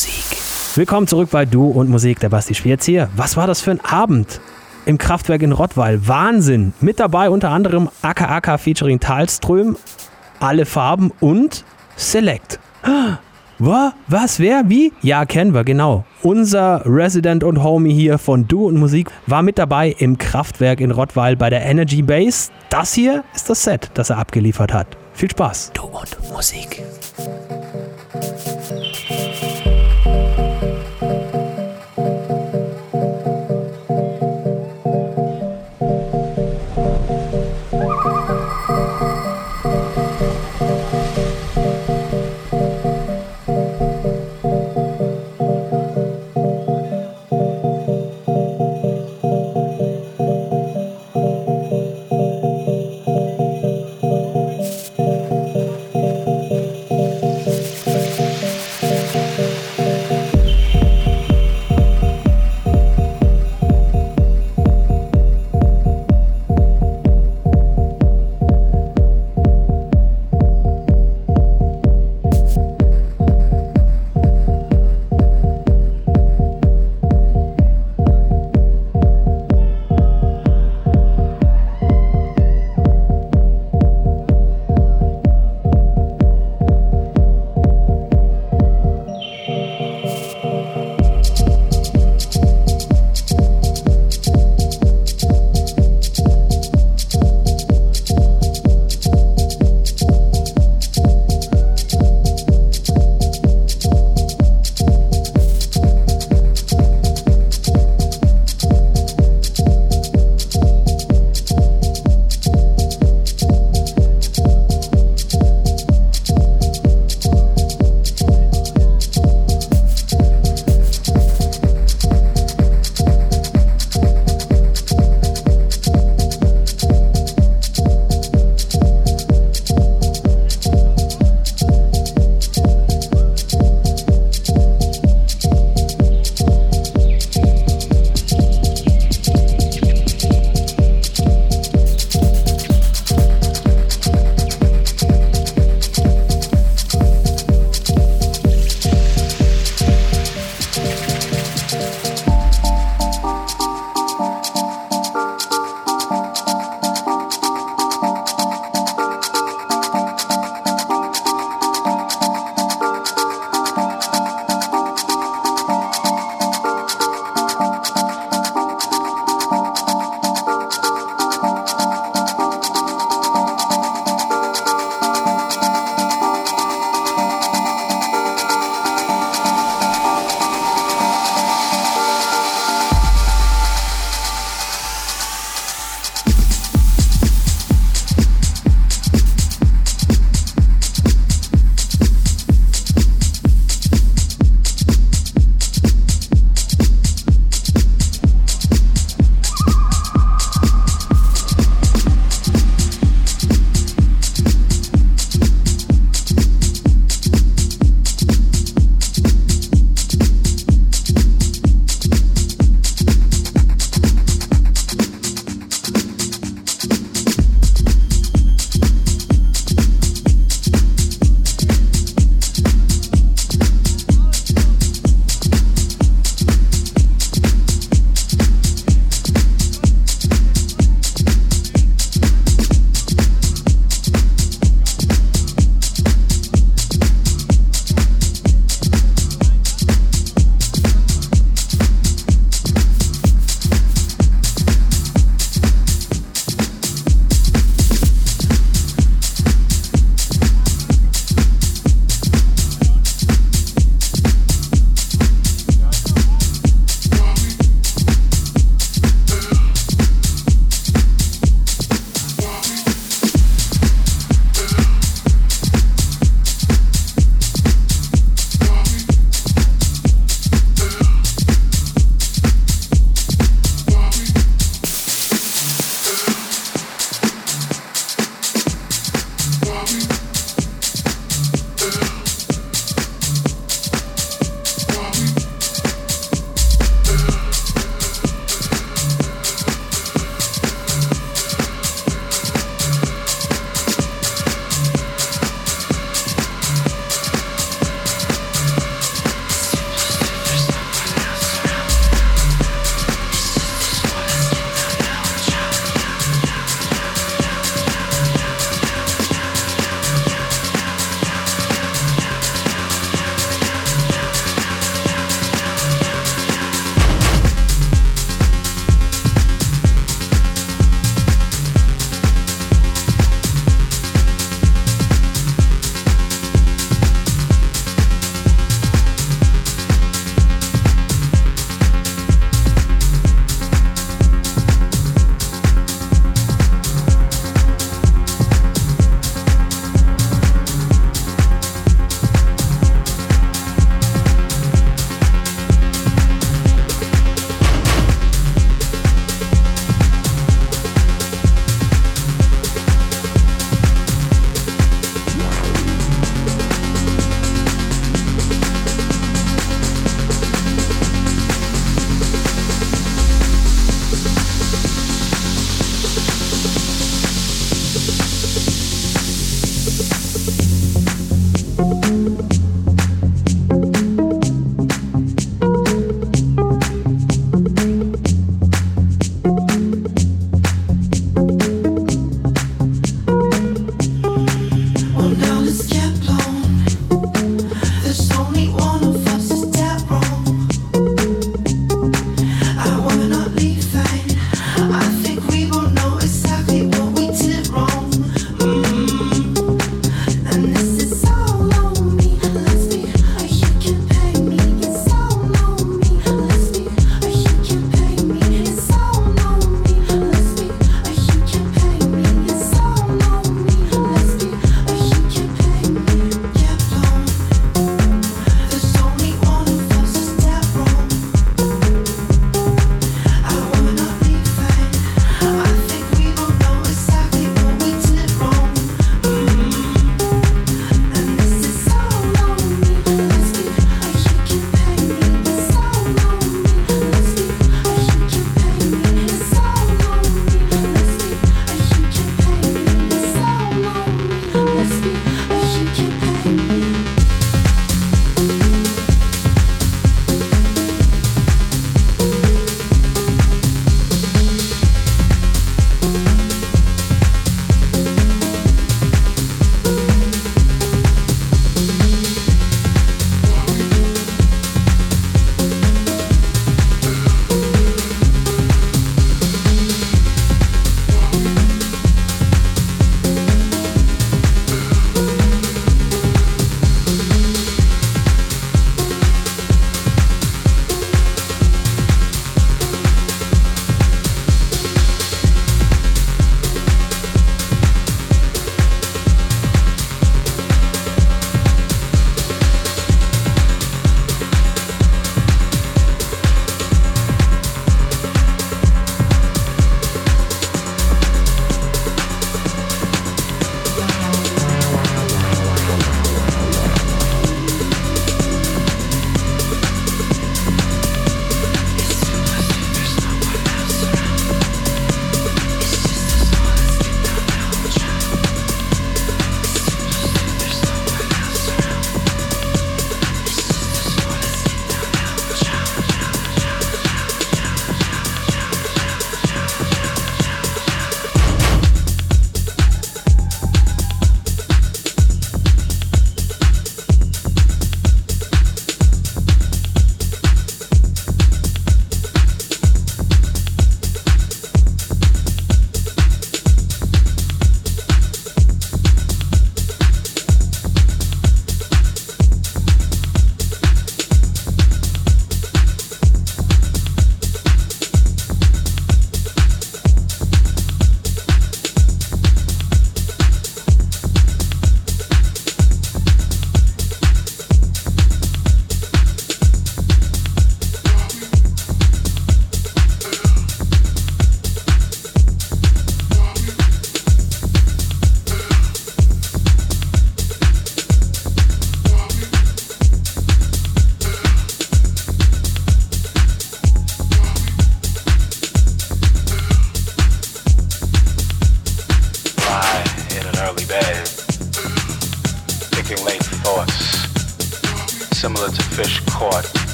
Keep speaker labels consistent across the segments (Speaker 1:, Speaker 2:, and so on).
Speaker 1: Musik. Willkommen zurück bei Du und Musik, der Basti Schwierz hier. Was war das für ein Abend im Kraftwerk in Rottweil? Wahnsinn! Mit dabei unter anderem AKAK featuring Talström, alle Farben und Select. Was? Was? Wer? Wie? Ja, kennen wir, genau. Unser Resident und Homie hier von Du und Musik war mit dabei im Kraftwerk in Rottweil bei der Energy Base. Das hier ist das Set, das er abgeliefert hat. Viel Spaß. Du und Musik.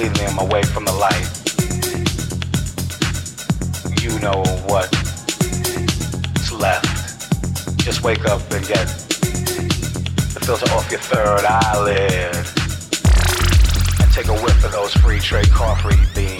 Speaker 2: leading them
Speaker 3: away from the light. You know what's left. Just wake up and get the filter off your third eyelid. And take a whiff of those free trade car free beans.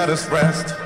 Speaker 3: let us rest.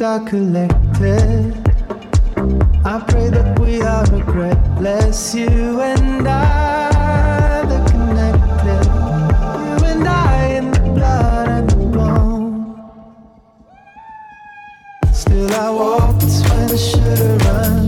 Speaker 4: Dreams are collected. I pray that we are regretless, you and I, the connected. You and I in the blood and the bone. Still, I walked when I should've run,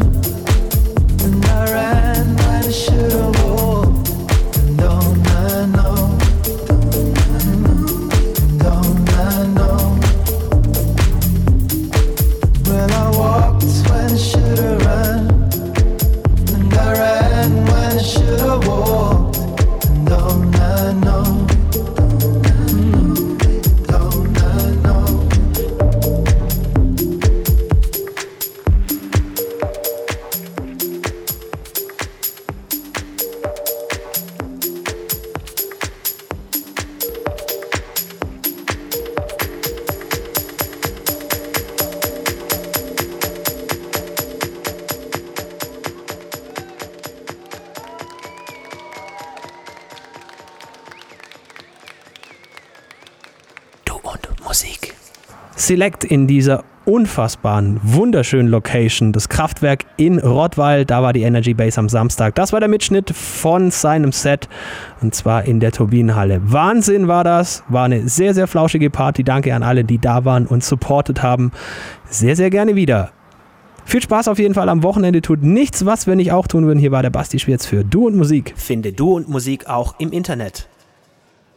Speaker 1: Select in dieser unfassbaren, wunderschönen Location, das Kraftwerk in Rottweil. Da war die Energy Base am Samstag. Das war der Mitschnitt von seinem Set und zwar in der Turbinenhalle. Wahnsinn war das. War eine sehr, sehr flauschige Party. Danke an alle, die da waren und supportet haben. Sehr, sehr gerne wieder. Viel Spaß auf jeden Fall am Wochenende. Tut nichts, was wir nicht auch tun würden. Hier war der Basti Schwierz für Du und Musik.
Speaker 5: Finde Du und Musik auch im Internet.